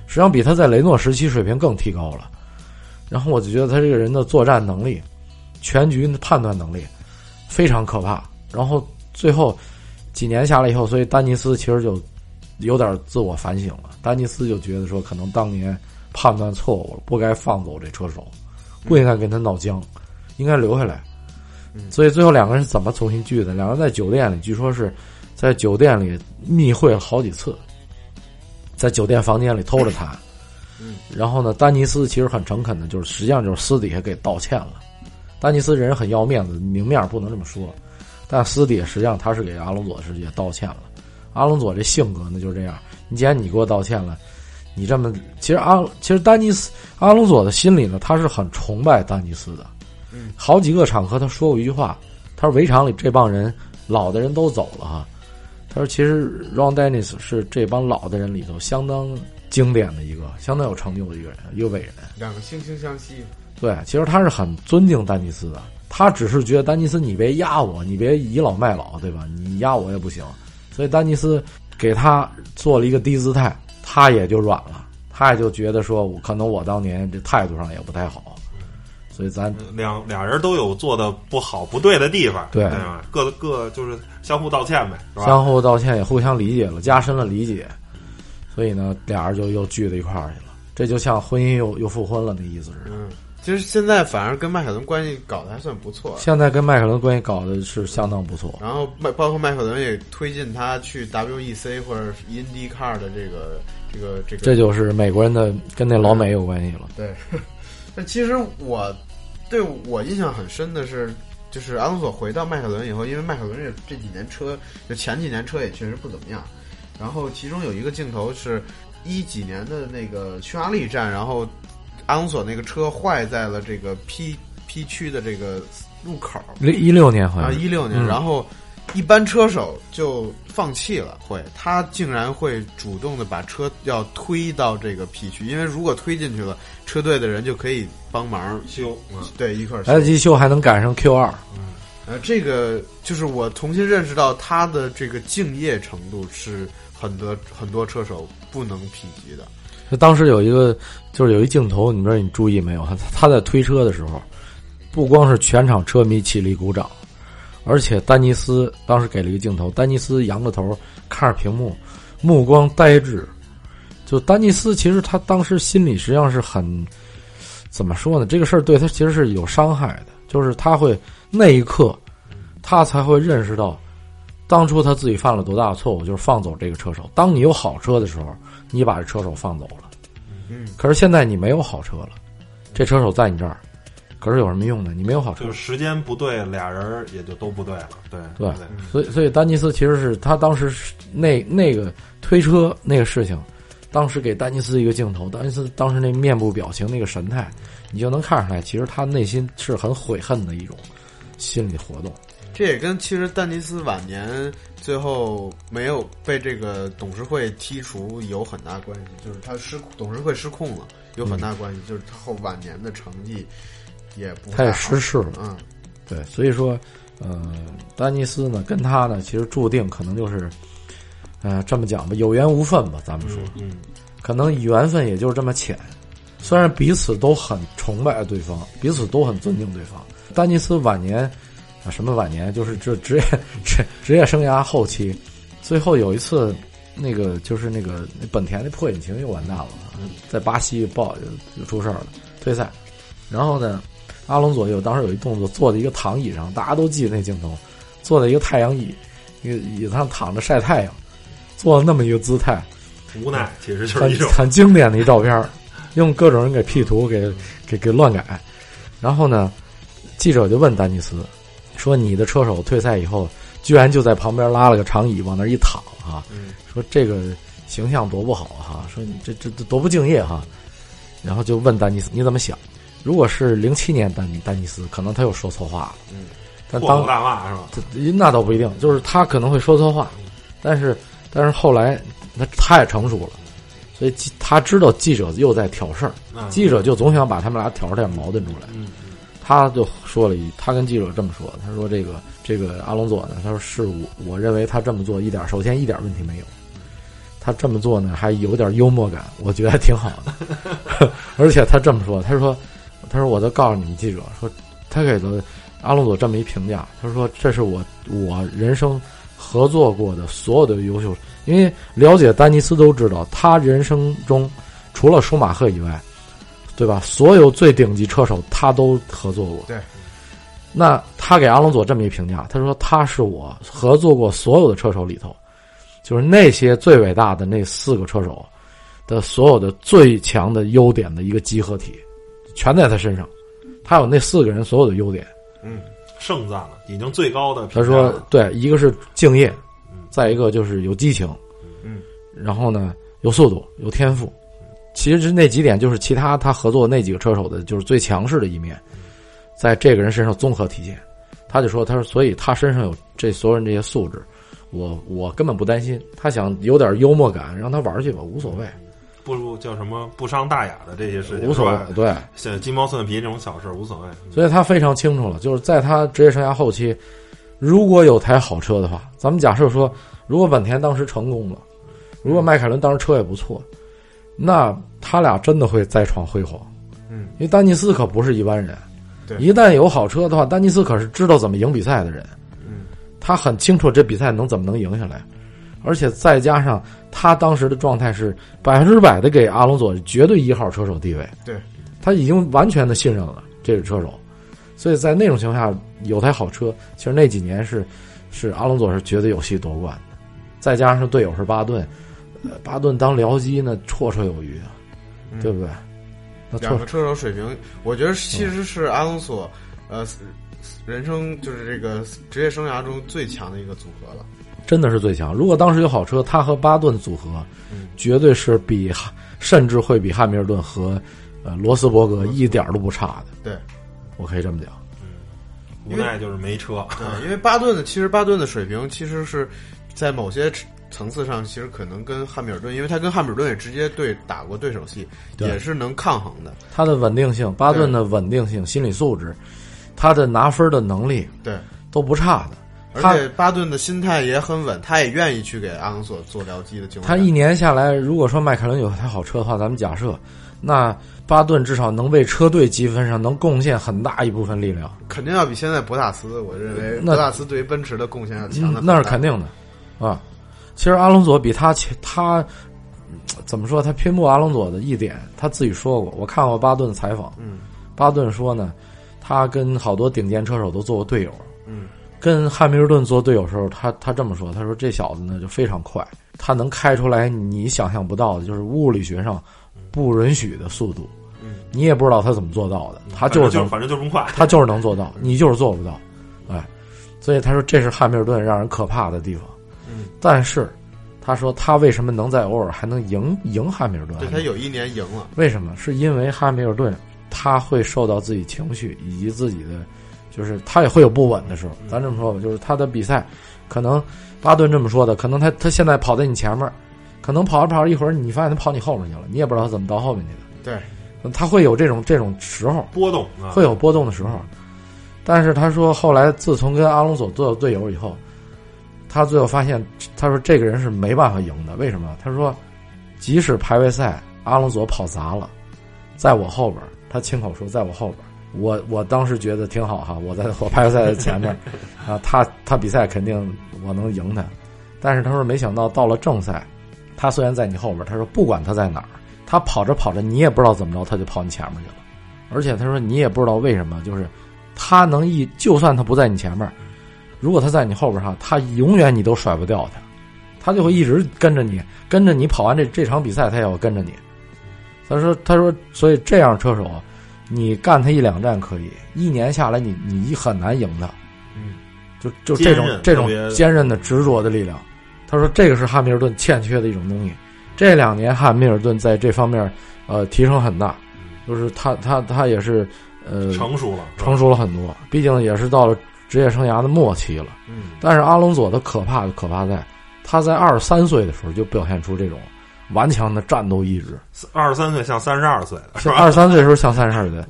实际上比他在雷诺时期水平更提高了。然后我就觉得他这个人的作战能力、全局判断能力非常可怕。然后最后几年下来以后，所以丹尼斯其实就有点自我反省了。丹尼斯就觉得说，可能当年判断错误了，不该放走这车手。不应该跟他闹僵，应该留下来。所以最后两个人是怎么重新聚的？两个人在酒店里，据说是在酒店里密会了好几次，在酒店房间里偷着谈。然后呢，丹尼斯其实很诚恳的，就是实际上就是私底下给道歉了。丹尼斯人很要面子，明面不能这么说，但私底下实际上他是给阿隆佐是也道歉了。阿隆佐这性格呢就是这样，你既然你给我道歉了。你这么，其实阿其实丹尼斯阿隆索的心里呢，他是很崇拜丹尼斯的。嗯，好几个场合他说过一句话，他说围场里这帮人老的人都走了哈，他说其实 Ron Dennis 是这帮老的人里头相当经典的一个，相当有成就的一个人，一个伟人。两个惺惺相惜。对，其实他是很尊敬丹尼斯的，他只是觉得丹尼斯你别压我，你别倚老卖老，对吧？你压我也不行，所以丹尼斯给他做了一个低姿态。他也就软了，他也就觉得说，可能我当年这态度上也不太好，所以咱两俩人都有做的不好不对的地方，对。吧？各各就是相互道歉呗，相互道歉也互相理解了，加深了理解，所以呢，俩人就又聚到一块儿去了，这就像婚姻又又复婚了那意思似的。其实现在反而跟迈凯伦关系搞得还算不错。现在跟迈凯伦关系搞的是相当不错。然后迈包括迈凯伦也推进他去 WEC 或者 IndyCar 的这个这个这个。这就是美国人的跟那老美有关系了。对。(laughs) 那其实我对我印象很深的是，就是阿隆索回到迈凯伦以后，因为迈凯伦这这几年车就前几年车也确实不怎么样。然后其中有一个镜头是一几年的那个匈牙利站，然后。阿隆索那个车坏在了这个 P P 区的这个路口，一六年好像。啊，一六年，然后一般车手就放弃了，会。他竟然会主动的把车要推到这个 P 区，因为如果推进去了，车队的人就可以帮忙修，对，一块儿来得及修，还能赶上 Q 二，嗯，呃，这个就是我重新认识到他的这个敬业程度是很多很多车手不能匹及的。就当时有一个，就是有一镜头，你知道你注意没有？他他在推车的时候，不光是全场车迷起立鼓掌，而且丹尼斯当时给了一个镜头，丹尼斯仰着头看着屏幕，目光呆滞。就丹尼斯其实他当时心里实际上是很怎么说呢？这个事儿对他其实是有伤害的，就是他会那一刻，他才会认识到，当初他自己犯了多大的错误，就是放走这个车手。当你有好车的时候。你把这车手放走了，嗯，可是现在你没有好车了，这车手在你这儿，可是有什么用呢？你没有好车，就是时间不对，俩人也就都不对了，对对。所以，所以丹尼斯其实是他当时那那个推车那个事情，当时给丹尼斯一个镜头，丹尼斯当时那面部表情、那个神态，你就能看出来，其实他内心是很悔恨的一种心理活动。这也跟其实丹尼斯晚年最后没有被这个董事会剔除有很大关系，就是他失董事会失控了，有很大关系，就是他后晚年的成绩也不太失势了。嗯，对，所以说，呃，丹尼斯呢，跟他呢，其实注定可能就是，呃，这么讲吧，有缘无分吧，咱们说，嗯，可能缘分也就是这么浅。虽然彼此都很崇拜对方，彼此都很尊敬对方，丹尼斯晚年。啊，什么晚年就是这职业职职业生涯后期，最后有一次，那个就是那个本田那破引擎又完蛋了，在巴西爆就出事儿了，退赛。然后呢，阿隆索有当时有一动作，坐在一个躺椅上，大家都记得那镜头，坐在一个太阳椅一个椅子上躺着晒太阳，做了那么一个姿态，无奈其实就是很很经典的一照片，用各种人给 P 图给给给乱改。然后呢，记者就问丹尼斯。说你的车手退赛以后，居然就在旁边拉了个长椅往那一躺哈，说这个形象多不好哈，说你这这这多不敬业哈，然后就问丹尼斯你怎么想？如果是零七年丹丹尼斯，可能他又说错话了，嗯，但当大骂是吧？那倒不一定，就是他可能会说错话，但是但是后来他他也成熟了，所以他知道记者又在挑事儿，记者就总想把他们俩挑出点矛盾出来。他就说了一，他跟记者这么说，他说这个这个阿隆佐呢，他说是我我认为他这么做一点，首先一点问题没有，他这么做呢还有点幽默感，我觉得还挺好的，(laughs) 而且他这么说，他说他说我都告诉你们记者说，他给了阿隆佐这么一评价，他说这是我我人生合作过的所有的优秀，因为了解丹尼斯都知道，他人生中除了舒马赫以外。对吧？所有最顶级车手，他都合作过。对，那他给阿隆佐这么一评价，他说他是我合作过所有的车手里头，就是那些最伟大的那四个车手的所有的最强的优点的一个集合体，全在他身上。他有那四个人所有的优点。嗯，盛赞了，已经最高的。他说，对，一个是敬业，再一个就是有激情，嗯，然后呢，有速度，有天赋。其实那几点就是其他他合作那几个车手的，就是最强势的一面，在这个人身上综合体现。他就说：“他说，所以他身上有这所有人这些素质，我我根本不担心。他想有点幽默感，让他玩去吧，无所谓。不如叫什么不伤大雅的这些事情，无所谓。对，像鸡毛蒜皮这种小事无所谓。所以他非常清楚了，就是在他职业生涯后期，如果有台好车的话，咱们假设说，如果本田当时成功了，如果迈凯伦当时车也不错。”那他俩真的会再创辉煌，嗯，因为丹尼斯可不是一般人，对，一旦有好车的话，丹尼斯可是知道怎么赢比赛的人，嗯，他很清楚这比赛能怎么能赢下来，而且再加上他当时的状态是百分之百的给阿隆索绝对一号车手地位，对，他已经完全的信任了这个车手，所以在那种情况下有台好车，其实那几年是是阿隆索是绝对有戏夺冠的，再加上队友是巴顿。巴顿当僚机那绰绰有余啊，对不对？两个车手水平，我觉得其实是阿隆索，呃，人生就是这个职业生涯中最强的一个组合了。真的是最强。如果当时有好车，他和巴顿组合，绝对是比，甚至会比汉密尔顿和呃罗斯伯格一点都不差的。对，我可以这么讲。嗯，无奈就是没车。对，因为巴顿的其实巴顿的水平其实是在某些。层次上其实可能跟汉密尔顿，因为他跟汉密尔顿也直接对打过对手戏，也是能抗衡的。他的稳定性，巴顿的稳定性、心理素质，他的拿分的能力，对都不差的。而且巴顿的心态也很稳，他也愿意去给阿隆索做僚机的情况。他一年下来，如果说迈凯伦有台好车的话，咱们假设，那巴顿至少能为车队积分上能贡献很大一部分力量。肯定要比现在博塔斯，我认为博塔斯对于奔驰的贡献要强的。那是肯定的，啊。其实阿隆索比他他怎么说？他拼不阿隆索的一点，他自己说过。我看过巴顿的采访，嗯，巴顿说呢，他跟好多顶尖车手都做过队友，嗯，跟汉密尔顿做队友时候，他他这么说，他说这小子呢就非常快，他能开出来你想象不到的，就是物理学上不允许的速度，嗯，你也不知道他怎么做到的，他就是反正就这么快，他就是能做到，你就是做不到，哎，所以他说这是汉密尔顿让人可怕的地方。但是，他说他为什么能在偶尔还能赢赢汉密尔顿？对他有一年赢了，为什么？是因为汉密尔顿他会受到自己情绪以及自己的，就是他也会有不稳的时候。咱这么说吧，就是他的比赛，可能巴顿这么说的，可能他他现在跑在你前面，可能跑着跑着一会儿，你发现他跑你后面去了，你也不知道他怎么到后面去的。对，他会有这种这种时候波动，会有波动的时候。但是他说，后来自从跟阿隆索做队友以后。他最后发现，他说这个人是没办法赢的。为什么？他说，即使排位赛阿隆索跑砸了，在我后边，他亲口说，在我后边，我我当时觉得挺好哈，我在我排位赛的前面，(laughs) 啊，他他比赛肯定我能赢他。但是他说，没想到到了正赛，他虽然在你后边，他说不管他在哪儿，他跑着跑着，你也不知道怎么着，他就跑你前面去了。而且他说，你也不知道为什么，就是他能一，就算他不在你前面。如果他在你后边哈，他永远你都甩不掉他，他就会一直跟着你，跟着你跑完这这场比赛，他也要跟着你。他说：“他说，所以这样车手，你干他一两站可以，一年下来你你很难赢他。嗯，就就这种这种坚韧的执着的力量。他说这个是汉密尔顿欠缺的一种东西。这两年汉密尔顿在这方面呃提升很大，就是他他他也是呃成熟了，成熟了很多。毕竟也是到了。”职业生涯的末期了，嗯，但是阿隆索的可怕的可怕在，他在二十三岁的时候就表现出这种顽强的战斗意志。二十三岁像三十二岁是，二十三岁的时候像三十二岁。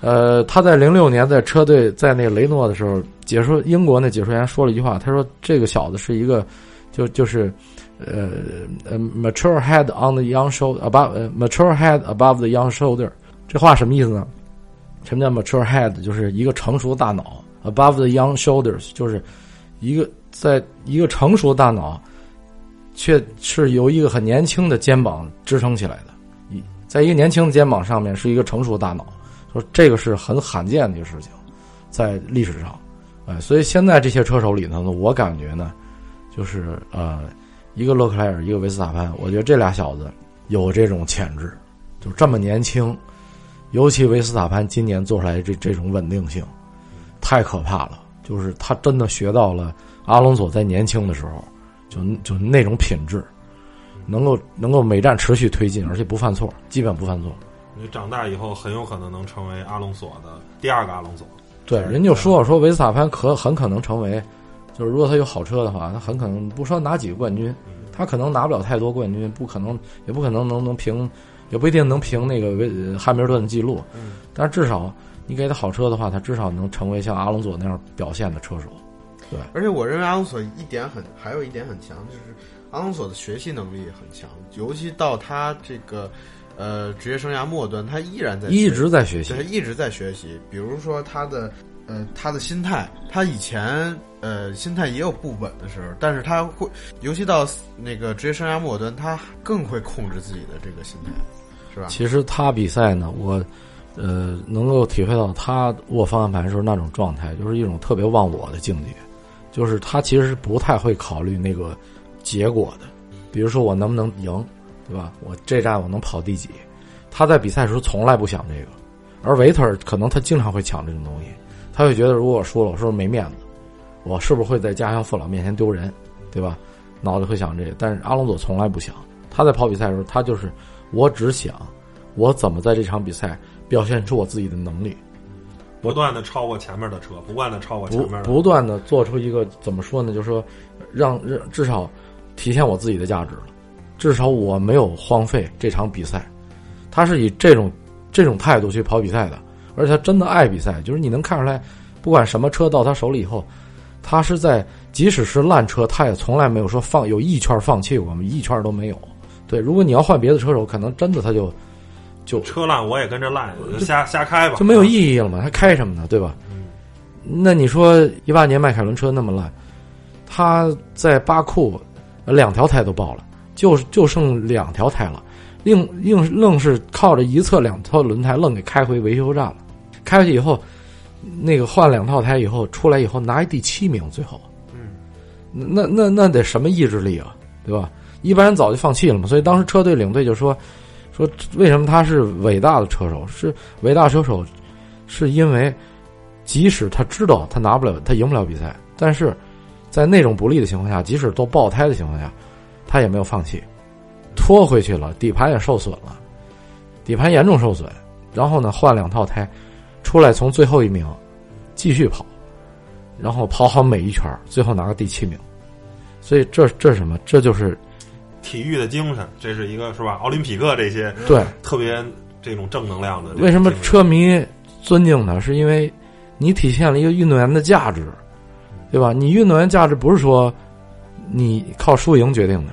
呃，他在零六年在车队在那雷诺的时候，解说英国那解说员说了一句话，他说这个小子是一个，就就是呃呃，mature head on the young shoulder above mature head above the young shoulder。这话什么意思呢？什么叫 mature head？就是一个成熟的大脑。Above the young shoulders，就是一个在一个成熟的大脑，却是由一个很年轻的肩膀支撑起来的。一在一个年轻的肩膀上面是一个成熟的大脑，说这个是很罕见的一个事情，在历史上，哎，所以现在这些车手里头呢，我感觉呢，就是呃，一个勒克莱尔，一个维斯塔潘，我觉得这俩小子有这种潜质，就这么年轻，尤其维斯塔潘今年做出来这这种稳定性。太可怕了！就是他真的学到了阿隆索在年轻的时候，就就那种品质，能够能够每战持续推进，而且不犯错，基本不犯错。你长大以后很有可能能成为阿隆索的第二个阿隆索。对，人就说说维斯塔潘可很可能成为，就是如果他有好车的话，他很可能不说拿几个冠军，他可能拿不了太多冠军，不可能也不可能能能平，也不一定能平那个维汉密尔顿的记录。嗯，但是至少。你给他好车的话，他至少能成为像阿隆索那样表现的车手。对，而且我认为阿隆索一点很，还有一点很强，就是阿隆索的学习能力很强，尤其到他这个呃职业生涯末端，他依然在一直在学习，他一直在学习。比如说他的呃他的心态，他以前呃心态也有不稳的时候，但是他会，尤其到那个职业生涯末端，他更会控制自己的这个心态，是吧？其实他比赛呢，我。呃，能够体会到他握方向盘时候那种状态，就是一种特别忘我的境界，就是他其实不太会考虑那个结果的，比如说我能不能赢，对吧？我这站我能跑第几？他在比赛时候从来不想这个，而维特可能他经常会抢这种东西，他会觉得如果我输了，我是不是没面子？我是不是会在家乡父老面前丢人？对吧？脑子会想这个，但是阿隆索从来不想，他在跑比赛的时候，他就是我只想我怎么在这场比赛。表现出我自己的能力，不断的超过前面的车，不断的超过前面，不断的做出一个怎么说呢？就是说，让让至少体现我自己的价值了，至少我没有荒废这场比赛。他是以这种这种态度去跑比赛的，而且他真的爱比赛。就是你能看出来，不管什么车到他手里以后，他是在即使是烂车，他也从来没有说放有一圈放弃过，一圈都没有。对，如果你要换别的车手，可能真的他就。就车烂我也跟着烂，就瞎瞎开吧，就没有意义了嘛？还开什么呢？对吧？那你说一八年迈凯伦车那么烂，他在巴库两条胎都爆了，就就剩两条胎了，硬硬愣是靠着一侧两套轮胎愣给开回维修站了。开回去以后，那个换两套胎以后出来以后拿一第七名，最后，嗯，那那那得什么意志力啊？对吧？一般人早就放弃了嘛。所以当时车队领队就说。说为什么他是伟大的车手？是伟大车手，是因为即使他知道他拿不了，他赢不了比赛，但是在那种不利的情况下，即使都爆胎的情况下，他也没有放弃，拖回去了，底盘也受损了，底盘严重受损。然后呢，换两套胎，出来从最后一名继续跑，然后跑好每一圈，最后拿个第七名。所以这这是什么？这就是体育的精神，这是一个是吧？奥林匹克这些对特别这种正能量的。为什么车迷尊敬他？是因为你体现了一个运动员的价值，对吧？你运动员价值不是说你靠输赢决定的。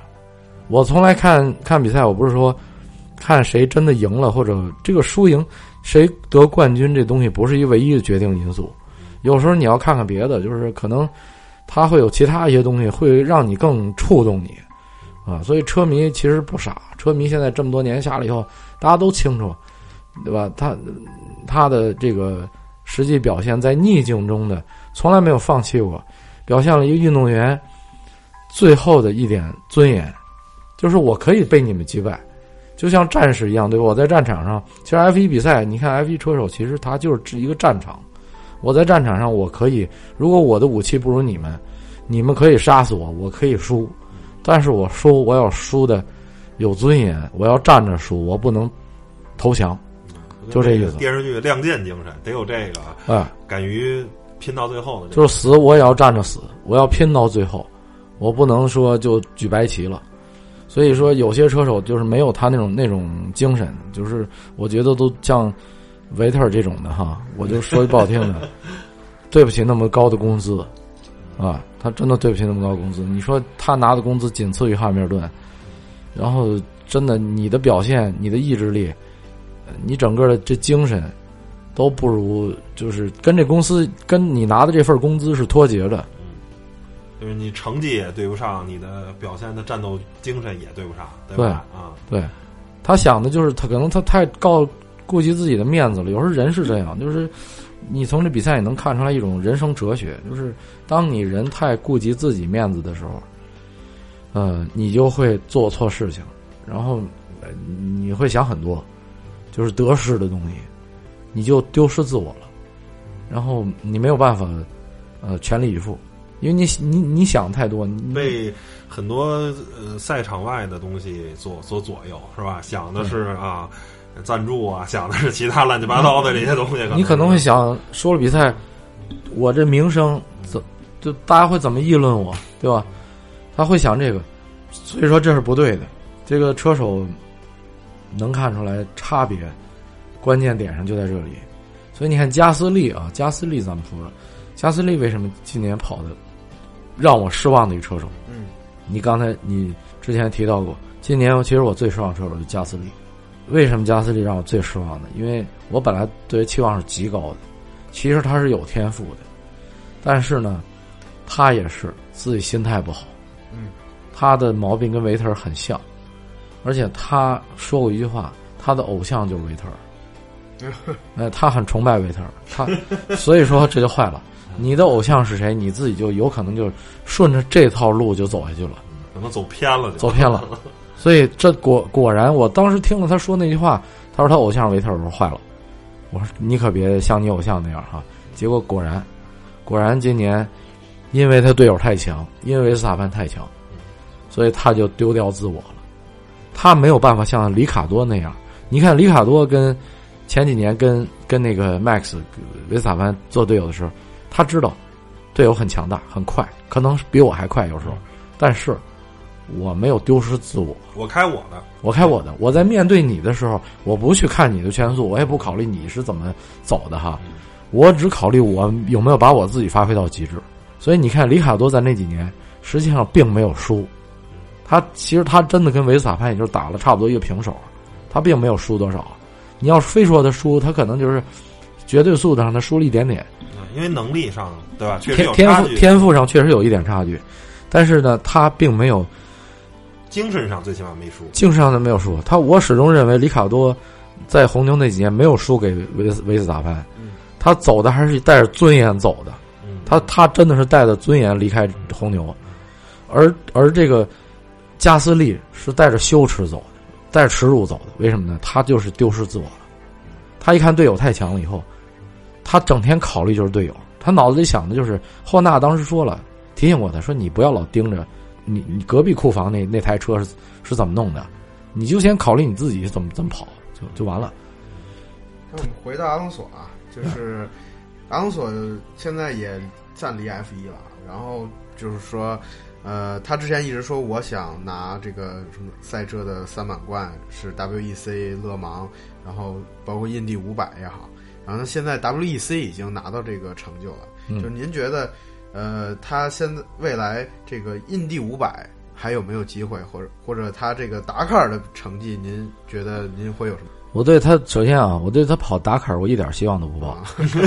我从来看看比赛，我不是说看谁真的赢了，或者这个输赢谁得冠军这东西不是一唯一的决定因素。有时候你要看看别的，就是可能。他会有其他一些东西，会让你更触动你，啊，所以车迷其实不傻。车迷现在这么多年下来以后，大家都清楚，对吧？他他的这个实际表现在逆境中的从来没有放弃过，表现了一个运动员最后的一点尊严，就是我可以被你们击败，就像战士一样，对吧？我在战场上，其实 F 一比赛，你看 F 一车手，其实他就是一个战场。我在战场上，我可以，如果我的武器不如你们，你们可以杀死我，我可以输，但是我输，我要输的有尊严，我要站着输，我不能投降，就这意思。电视剧《亮剑》精神得有这个，啊，敢于拼到最后的，就是死我也要站着死，我要拼到最后，我不能说就举白旗了。所以说，有些车手就是没有他那种那种精神，就是我觉得都像。维特尔这种的哈，我就说句不好听的，(laughs) 对不起那么高的工资，啊，他真的对不起那么高工资。你说他拿的工资仅次于汉密尔顿，然后真的你的表现、你的意志力、你整个的这精神，都不如就是跟这公司跟你拿的这份工资是脱节的。就是你成绩也对不上，你的表现的战斗精神也对不上，对吧？啊，对，他想的就是他可能他太高。顾及自己的面子了，有时候人是这样，就是你从这比赛也能看出来一种人生哲学，就是当你人太顾及自己面子的时候，呃，你就会做错事情，然后你会想很多，就是得失的东西，你就丢失自我了，然后你没有办法呃全力以赴，因为你你你想太多，你被很多呃赛场外的东西所所左右，是吧？想的是啊。赞助啊，想的是其他乱七八糟的这些东西。你可能会想，说了比赛，我这名声怎就大家会怎么议论我，对吧？他会想这个，所以说这是不对的。这个车手能看出来差别，关键点上就在这里。所以你看加斯利啊，加斯利咱们说了，加斯利为什么今年跑的让我失望的一个车手？嗯，你刚才你之前提到过，今年其实我最失望车手就加斯利。为什么加斯利让我最失望呢？因为我本来对期望是极高的，其实他是有天赋的，但是呢，他也是自己心态不好。嗯，他的毛病跟维特尔很像，而且他说过一句话，他的偶像就是维特尔。(laughs) 哎，他很崇拜维特尔，他 (laughs) 所以说这就坏了。你的偶像是谁？你自己就有可能就顺着这套路就走下去了，可能走偏了，走偏了。所以这果果然，我当时听了他说那句话，他说他偶像维特尔，说坏了，我说你可别像你偶像那样哈。结果果然，果然今年，因为他队友太强，因为维斯塔潘太强，所以他就丢掉自我了。他没有办法像里卡多那样。你看里卡多跟前几年跟跟那个 Max 维斯塔潘做队友的时候，他知道队友很强大很快，可能比我还快有时候，但是。我没有丢失自我，我开我的，我开我的。我在面对你的时候，我不去看你的圈速，我也不考虑你是怎么走的哈，我只考虑我有没有把我自己发挥到极致。所以你看，里卡多在那几年实际上并没有输，他其实他真的跟维斯塔潘也就打了差不多一个平手，他并没有输多少。你要非说他输，他可能就是绝对速度上他输了一点点，因为能力上对吧？确实有天赋天赋上确实有一点差距，但是呢，他并没有。精神上最起码没输，精神上他没有输。他我始终认为里卡多在红牛那几年没有输给维斯维斯塔潘，他走的还是带着尊严走的，他他真的是带着尊严离开红牛，而而这个加斯利是带着羞耻走的，带着耻辱走的。为什么呢？他就是丢失自我了。他一看队友太强了以后，他整天考虑就是队友，他脑子里想的就是霍纳当时说了提醒过他说你不要老盯着。你你隔壁库房那那台车是是怎么弄的？你就先考虑你自己怎么怎么跑，就就完了。那我们回到阿隆索啊，就是阿隆索现在也暂离 F 一了，然后就是说，呃，他之前一直说我想拿这个什么赛车的三满贯，是 WEC 勒芒，然后包括印第五百也好，然后现在 WEC 已经拿到这个成就了，就是您觉得，呃，他现在未来这个印第五百还有没有机会，或者或者他这个达喀尔的成绩，您觉得您会有什么？我对他首先啊，我对他跑达喀尔，我一点希望都不抱。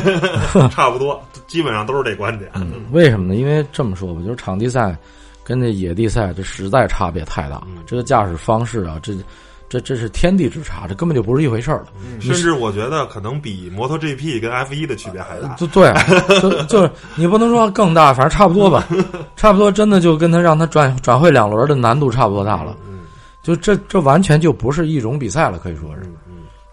(laughs) 差不多，基本上都是这观点。为什么呢？因为这么说吧，就是场地赛跟这野地赛，这实在差别太大。这个驾驶方式啊，这这这是天地之差，这根本就不是一回事儿了。甚至我觉得可能比摩托 GP 跟 F 一的区别还大。就对，就就是 (laughs) 你不能说更大，反正差不多吧，(laughs) 差不多，真的就跟他让他转转会两轮的难度差不多大了。就这这完全就不是一种比赛了，可以说是。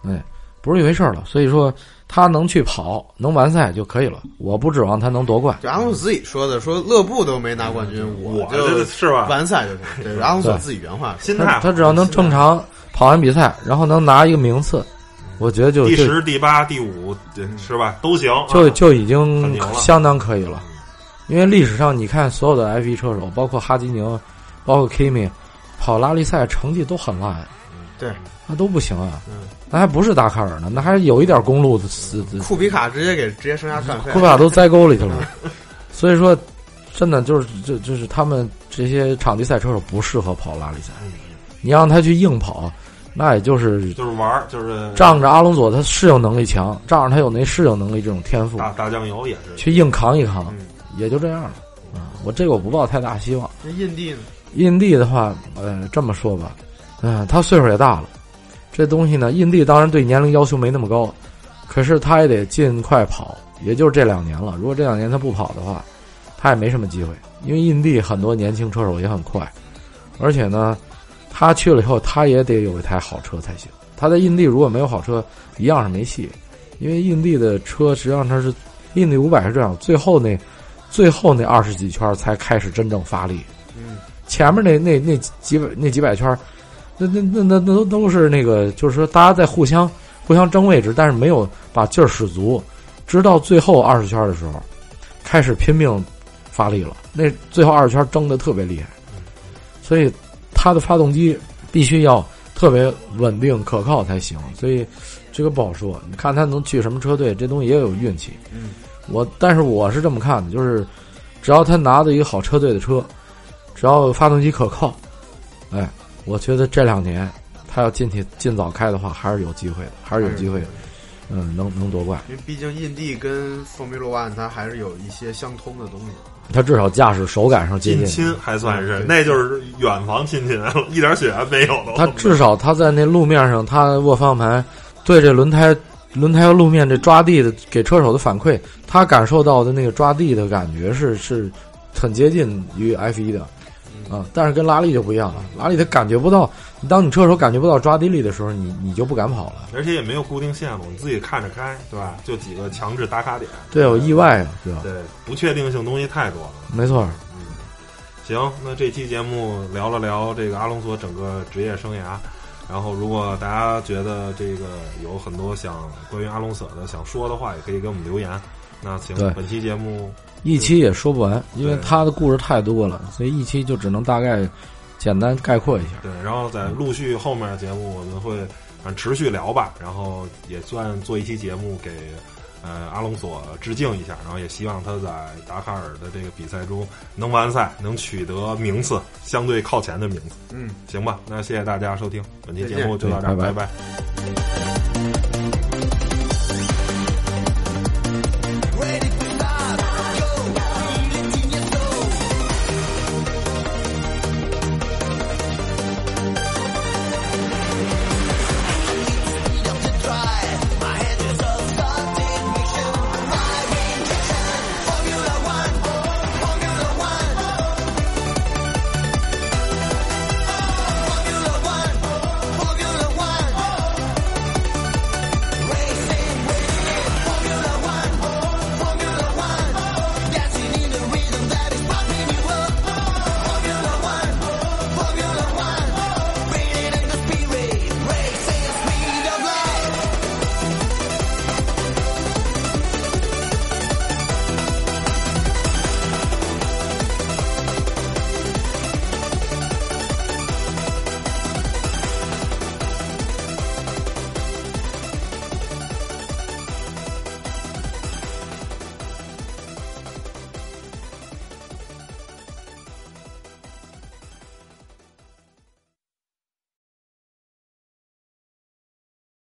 哎，不是一回事了。所以说，他能去跑，能完赛就可以了。我不指望他能夺冠。就阿隆索自己说的，说勒布都没拿冠军，我就是吧，完赛就行。(laughs) 对，阿隆索自己原话，心态，他只要能正常跑完比赛，然后能拿一个名次，我觉得就第十、第八、第五，是吧？都行，就就已经相当可以了。因为历史上你看，所有的 F 一车手，包括哈基宁，包括 Kimi，跑拉力赛成绩都很烂。对，那都不行啊。那还不是达喀尔呢，那还有一点公路的。库比卡直接给职业生涯干废，库比卡都栽沟里去了。(laughs) 所以说，真的就是就就是他们这些场地赛车手不适合跑拉力赛。你让他去硬跑，那也就是就是玩就是仗着阿隆索他适应能力强，仗着他有那适应能力这种天赋，打打酱油也是去硬扛一扛，也就这样了。啊，我这个我不抱太大希望。那印地呢？印地的话，呃，这么说吧，嗯，他岁数也大了。这东西呢，印地当然对年龄要求没那么高，可是他也得尽快跑，也就是这两年了。如果这两年他不跑的话，他也没什么机会。因为印地很多年轻车手也很快，而且呢，他去了以后，他也得有一台好车才行。他在印地如果没有好车，一样是没戏。因为印地的车实际上它是印地五百是这样，最后那最后那二十几圈才开始真正发力，嗯，前面那那那几百那几百圈。那那那那那都都是那个，就是说大家在互相互相争位置，但是没有把劲儿使足，直到最后二十圈的时候，开始拼命发力了。那最后二十圈争的特别厉害，所以他的发动机必须要特别稳定可靠才行。所以这个不好说，你看他能去什么车队，这东西也有运气。嗯，我但是我是这么看的，就是只要他拿到一个好车队的车，只要发动机可靠，哎。我觉得这两年他要进去尽早开的话，还是有机会的，还是有机会，嗯，能能夺冠。因为毕竟印地跟风米罗万它还是有一些相通的东西。他至少驾驶手感上接近亲，还算是，那就是远房亲戚，一点血缘没有的。他至少他在那路面上，他握方向盘，对这轮胎、轮胎和路面这抓地的给车手的反馈，他感受到的那个抓地的感觉是是很接近于 F 一的。啊，但是跟拉力就不一样了，拉力它感觉不到，当你车手感觉不到抓地力的时候，你你就不敢跑了。而且也没有固定线路，你自己看着开，对吧？就几个强制打卡点。对，有意外啊，对吧？对，不确定性东西太多了。没错。嗯，行，那这期节目聊了聊这个阿隆索整个职业生涯，然后如果大家觉得这个有很多想关于阿隆索的想说的话，也可以给我们留言。那行，本期节目。一期也说不完，因为他的故事太多了，所以一期就只能大概简单概括一下。对，然后在陆续后面的节目，我们会反正持续聊吧，然后也算做一期节目给呃阿隆索致敬一下，然后也希望他在达喀尔的这个比赛中能完赛，能取得名次相对靠前的名次。嗯，行吧，那谢谢大家收听本期节目就到这儿，拜拜。